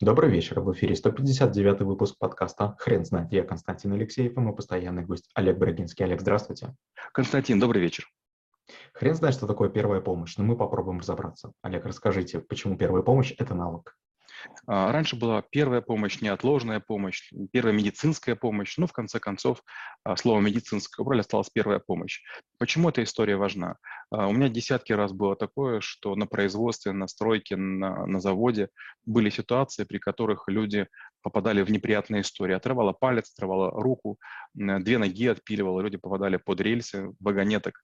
Добрый вечер. В эфире 159 выпуск подкаста «Хрен знает». Я Константин Алексеев и мой постоянный гость Олег Брагинский. Олег, здравствуйте. Константин, добрый вечер. Хрен знает, что такое первая помощь, но мы попробуем разобраться. Олег, расскажите, почему первая помощь – это навык? А, раньше была первая помощь, неотложная помощь, первая медицинская помощь. Ну, в конце концов, а, слово медицинское убрали, осталась первая помощь. Почему эта история важна? А, у меня десятки раз было такое, что на производстве, на стройке, на, на заводе были ситуации, при которых люди попадали в неприятные истории. Отрывала палец, отрывала руку, две ноги отпиливала, люди попадали под рельсы вагонеток,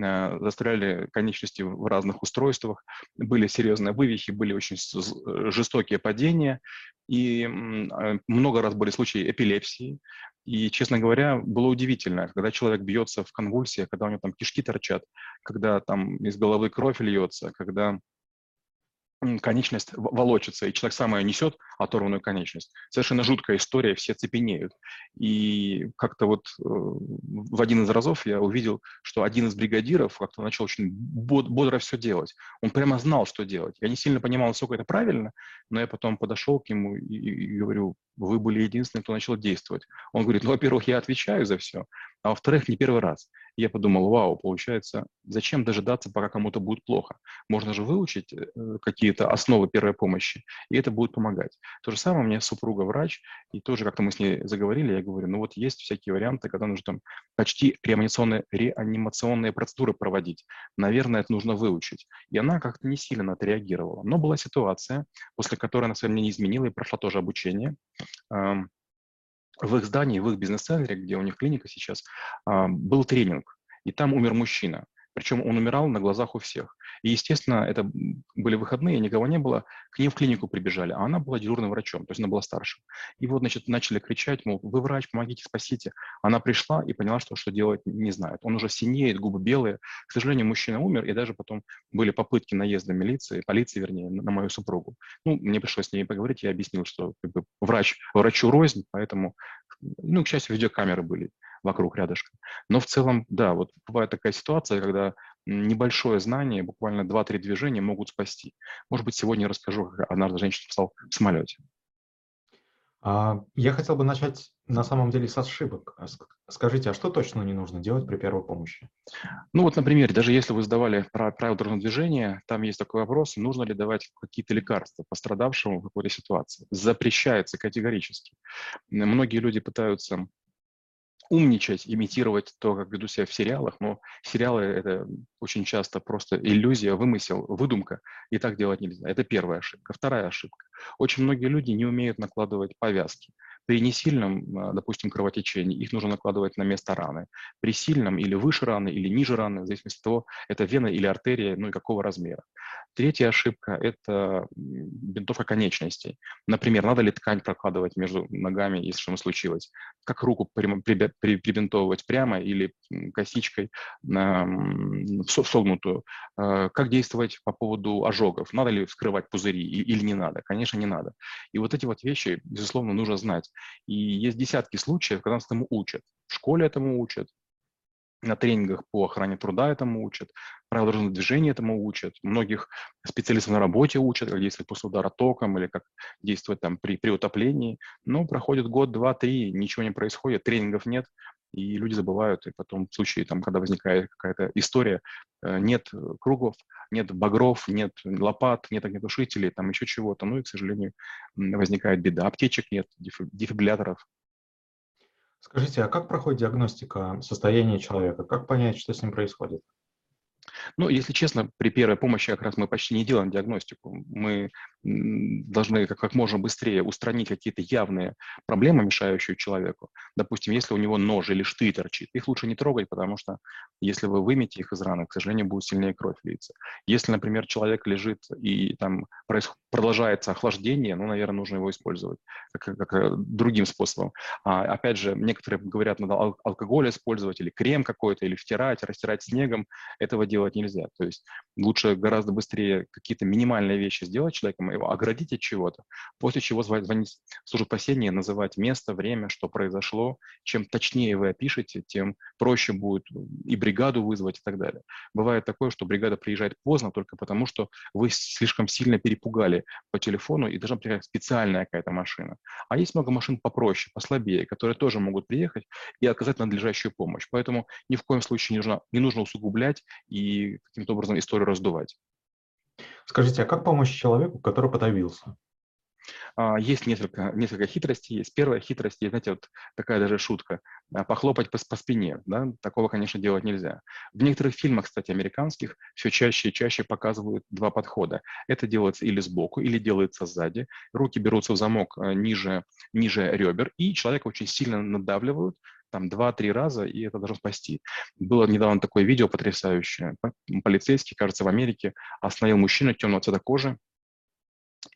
э, застряли конечности в разных устройствах, были серьезные вывихи, были очень жестокие падения, и э, много раз были случаи эпилепсии. И, честно говоря, было удивительно, когда человек бьется в конвульсиях, когда у него там кишки торчат, когда там из головы кровь льется, когда конечность волочится, и человек сам ее несет, оторванную конечность. Совершенно жуткая история, все цепенеют. И как-то вот э, в один из разов я увидел, что один из бригадиров как-то начал очень бодро все делать. Он прямо знал, что делать. Я не сильно понимал, насколько это правильно, но я потом подошел к нему и, и говорю, вы были единственным, кто начал действовать. Он говорит, ну, во-первых, я отвечаю за все, а во-вторых, не первый раз. Я подумал, вау, получается, зачем дожидаться, пока кому-то будет плохо? Можно же выучить э, какие-то основы первой помощи, и это будет помогать. То же самое у меня супруга врач, и тоже как-то мы с ней заговорили, я говорю, ну вот есть всякие варианты, когда нужно там почти реанимационные, реанимационные процедуры проводить. Наверное, это нужно выучить. И она как-то не сильно на это реагировала. Но была ситуация, после которой она своем мнение изменила и прошла тоже обучение в их здании, в их бизнес-центре, где у них клиника сейчас, был тренинг, и там умер мужчина. Причем он умирал на глазах у всех. И, естественно, это были выходные, никого не было. К ней в клинику прибежали, а она была дежурным врачом, то есть она была старшим. И вот, значит, начали кричать, мол, вы врач, помогите, спасите. Она пришла и поняла, что что делать не знает. Он уже синеет, губы белые. К сожалению, мужчина умер, и даже потом были попытки наезда милиции, полиции, вернее, на мою супругу. Ну, мне пришлось с ней поговорить, я объяснил, что как бы, врач врачу рознь, поэтому, ну, к счастью, видеокамеры были вокруг рядышком. Но в целом, да, вот бывает такая ситуация, когда небольшое знание, буквально 2-3 движения могут спасти. Может быть, сегодня я расскажу, как однажды женщина спасала в самолете. А, я хотел бы начать на самом деле с ошибок. А скажите, а что точно не нужно делать при первой помощи? Ну вот, например, даже если вы сдавали правила дорожного движения, там есть такой вопрос, нужно ли давать какие-то лекарства пострадавшему в какой-то ситуации. Запрещается категорически. Многие люди пытаются умничать, имитировать то, как веду себя в сериалах, но сериалы — это очень часто просто иллюзия, вымысел, выдумка, и так делать нельзя. Это первая ошибка. Вторая ошибка. Очень многие люди не умеют накладывать повязки. При несильном, а, допустим, кровотечении их нужно накладывать на место раны. При сильном или выше раны, или ниже раны, в зависимости от того, это вена или артерия, ну и какого размера. Третья ошибка – это бинтовка конечностей. Например, надо ли ткань прокладывать между ногами, если что-то случилось? Как руку прибинтовывать прямо или косичкой согнутую? А, как действовать по поводу ожогов? Надо ли вскрывать пузыри или не надо? Конечно, не надо. И вот эти вот вещи, безусловно, нужно знать. И есть десятки случаев, когда нас этому учат. В школе этому учат, на тренингах по охране труда этому учат, правила дорожного движения этому учат, многих специалистов на работе учат, как действовать после удара током или как действовать там при, при утоплении. Но проходит год, два, три, ничего не происходит, тренингов нет, и люди забывают, и потом в случае, там, когда возникает какая-то история, э, нет кругов, нет багров, нет лопат, нет огнетушителей, там еще чего-то, ну и, к сожалению, возникает беда. Аптечек нет, дефибрилляторов. Скажите, а как проходит диагностика состояния человека? Как понять, что с ним происходит? Ну, если честно, при первой помощи как раз мы почти не делаем диагностику. Мы должны как, как можно быстрее устранить какие-то явные проблемы, мешающие человеку. Допустим, если у него нож или штырь торчит, их лучше не трогать, потому что если вы вымете их из раны, к сожалению, будет сильнее кровь литься. Если, например, человек лежит и там происходит, продолжается охлаждение, ну, наверное, нужно его использовать как, как э, другим способом. А, опять же, некоторые говорят, надо алкоголь использовать или крем какой-то, или втирать, растирать снегом. Этого делать делать нельзя. То есть лучше гораздо быстрее какие-то минимальные вещи сделать человеком, его оградить от чего-то, после чего звонить в службу спасения, называть место, время, что произошло. Чем точнее вы опишете, тем проще будет и бригаду вызвать и так далее. Бывает такое, что бригада приезжает поздно только потому, что вы слишком сильно перепугали по телефону и должна приехать специальная какая-то машина. А есть много машин попроще, послабее, которые тоже могут приехать и оказать надлежащую помощь. Поэтому ни в коем случае не нужно, не нужно усугублять и каким-то образом историю раздувать. Скажите, а как помочь человеку, который подавился? А, есть несколько, несколько хитростей. Есть первая хитрость, есть, знаете, вот такая даже шутка. А, похлопать по, по спине. Да? Такого, конечно, делать нельзя. В некоторых фильмах, кстати, американских, все чаще и чаще показывают два подхода. Это делается или сбоку, или делается сзади. Руки берутся в замок э, ниже, ниже ребер, и человека очень сильно надавливают, там два-три раза, и это должно спасти. Было недавно такое видео потрясающее. Полицейский, кажется, в Америке остановил мужчину темного цвета кожи,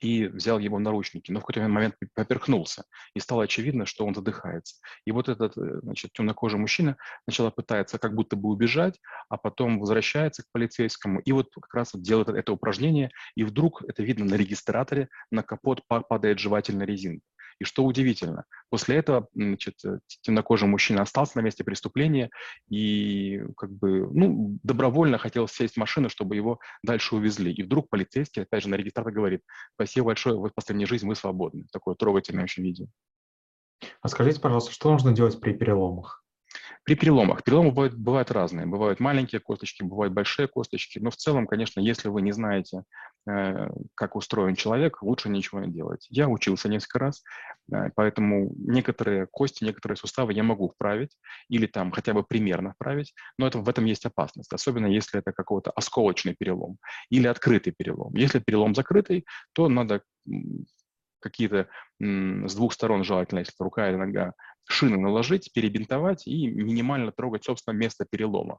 и взял его наручники, но в какой-то момент поперхнулся, и стало очевидно, что он задыхается. И вот этот э, значит, темнокожий мужчина сначала пытается как будто бы убежать, а потом возвращается к полицейскому, и вот как раз делает это упражнение, и вдруг это видно на регистраторе, на капот падает жевательная резинка. И что удивительно, после этого значит, э, темнокожий мужчина остался на месте преступления и как бы, ну, добровольно хотел сесть в машину, чтобы его дальше увезли. И вдруг полицейский, опять же, на регистратор говорит, спасибо большое, вы спасли мне жизнь, вы свободны. Такое трогательное очень видео. А скажите, пожалуйста, что нужно делать при переломах? При переломах. Переломы бывают, бывают разные. Бывают маленькие косточки, бывают большие косточки. Но в целом, конечно, если вы не знаете, э, как устроен человек, лучше ничего не делать. Я учился несколько раз, э, поэтому некоторые кости, некоторые суставы я могу вправить или там хотя бы примерно вправить, но это, в этом есть опасность, особенно если это какой-то осколочный перелом или открытый перелом. Если перелом закрытый, то надо какие-то с двух сторон желательно, если рука или нога, шины наложить, перебинтовать и минимально трогать, собственно, место перелома.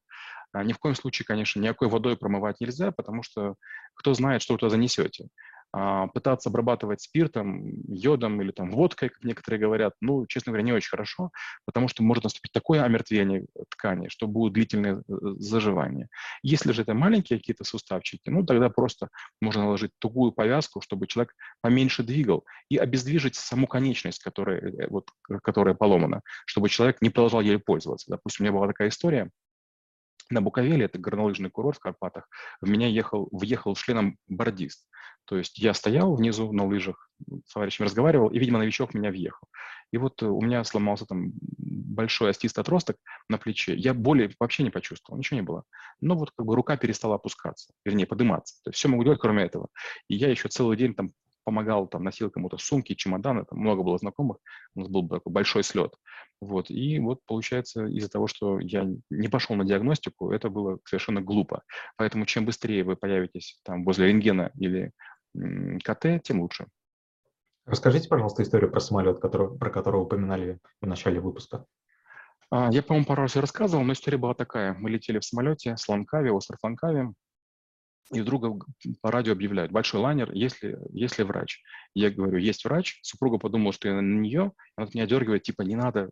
А ни в коем случае, конечно, никакой водой промывать нельзя, потому что кто знает, что вы туда занесете. А, пытаться обрабатывать спиртом, йодом или там водкой, как некоторые говорят, ну, честно говоря, не очень хорошо, потому что может наступить такое омертвение ткани, что будет длительное э, заживание. Если же это маленькие какие-то суставчики, ну, тогда просто можно наложить тугую повязку, чтобы человек поменьше двигал, и обездвижить саму конечность, которая, э, вот, которая поломана, чтобы человек не продолжал ею пользоваться. Допустим, у меня была такая история, на Буковеле, это горнолыжный курорт в Карпатах, в меня ехал, въехал членом бордист. То есть я стоял внизу на лыжах, с товарищем разговаривал, и, видимо, новичок меня въехал. И вот у меня сломался там большой остистый отросток на плече. Я боли вообще не почувствовал, ничего не было. Но вот как бы рука перестала опускаться, вернее, подниматься. То есть все могу делать, кроме этого. И я еще целый день там помогал, там, носил кому-то сумки, чемоданы, там много было знакомых, у нас был такой большой слет. Вот, и вот получается из-за того, что я не пошел на диагностику, это было совершенно глупо. Поэтому чем быстрее вы появитесь там возле рентгена или КТ, тем лучше. Расскажите, пожалуйста, историю про самолет, который, про который упоминали в начале выпуска. А, я, по-моему, пару раз рассказывал, но история была такая. Мы летели в самолете с Ланкави, остров Ланкави, и вдруг по радио объявляют, большой лайнер, если, если врач. Я говорю, есть врач, супруга подумала, что я на нее, она меня дергивает, типа, не надо.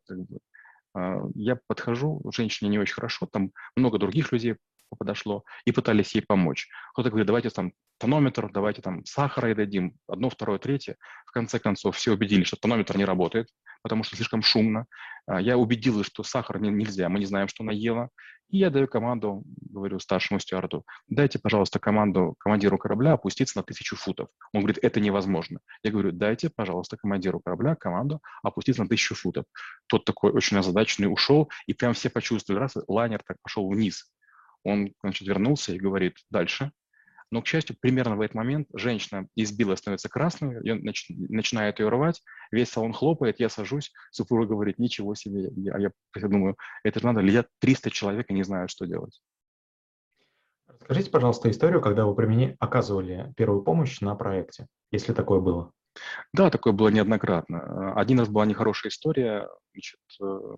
А, я подхожу, женщине не очень хорошо, там много других людей подошло, и пытались ей помочь. Кто-то говорит, давайте там тонометр, давайте там сахара и дадим, одно, второе, третье. В конце концов, все убедились, что тонометр не работает, потому что слишком шумно. А, я убедил, что сахар нельзя, мы не знаем, что она ела. И я даю команду, говорю старшему стюарду, дайте, пожалуйста, команду командиру корабля опуститься на тысячу футов. Он говорит, это невозможно. Я говорю, дайте, пожалуйста, командиру корабля команду опуститься на тысячу футов. Тот такой очень озадаченный ушел, и прям все почувствовали, раз лайнер так пошел вниз. Он, значит, вернулся и говорит, дальше. Но, к счастью, примерно в этот момент женщина избила, становится красной, я нач, начинает ее рвать, весь салон хлопает, я сажусь, супруга говорит, ничего себе. А я, я думаю, это же надо, летят 300 человек и не знают, что делать. Расскажите, пожалуйста, историю, когда вы примени... оказывали первую помощь на проекте, если такое было. Да, такое было неоднократно. Один раз была нехорошая история. Значит, э,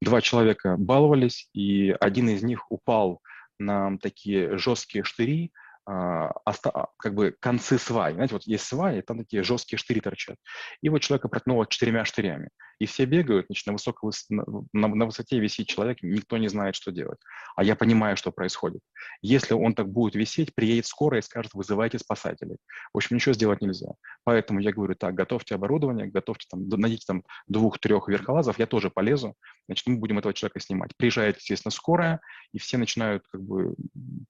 два человека баловались, и один из них упал на такие жесткие штыри, как бы концы свай. Знаете, вот есть сваи, там такие жесткие штыри торчат. И вот человека проткнуло четырьмя штырями. И все бегают, значит, на, высокой, на, на высоте висит человек, никто не знает, что делать. А я понимаю, что происходит. Если он так будет висеть, приедет скорая и скажет, вызывайте спасателей. В общем, ничего сделать нельзя. Поэтому я говорю, так, готовьте оборудование, готовьте там, найдите там двух-трех верхолазов, я тоже полезу, значит, мы будем этого человека снимать. Приезжает, естественно, скорая, и все начинают как бы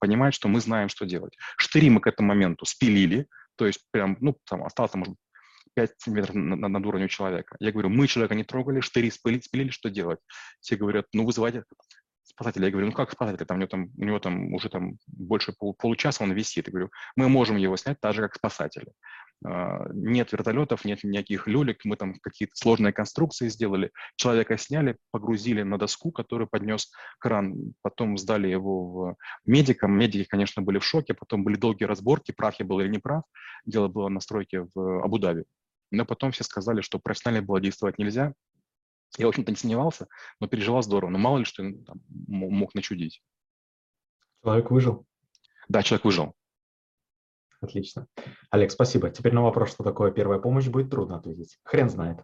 понимать, что мы знаем, что делать. Штыри мы к этому моменту спилили, то есть прям, ну, там осталось, может 5 сантиметров над, над уровнем человека. Я говорю, мы человека не трогали, штыри спилили, спилили, что делать? Все говорят, ну, вызывайте спасателя. Я говорю, ну как спасателя? Там, у, него там, у него там уже там больше пол, получаса он висит. Я говорю, мы можем его снять так же, как спасатели. Uh, нет вертолетов, нет никаких люлек, мы там какие-то сложные конструкции сделали. Человека сняли, погрузили на доску, который поднес кран, потом сдали его в медикам. Медики, конечно, были в шоке, потом были долгие разборки, прав я был или не прав. Дело было на стройке в Абу-Даби. Но потом все сказали, что профессионально было действовать нельзя, я, в общем-то, не сомневался, но переживал здорово. Но мало ли что там, мог начудить. Человек выжил? Да, человек выжил. Отлично. Олег, спасибо. Теперь на вопрос, что такое первая помощь, будет трудно ответить. Хрен знает.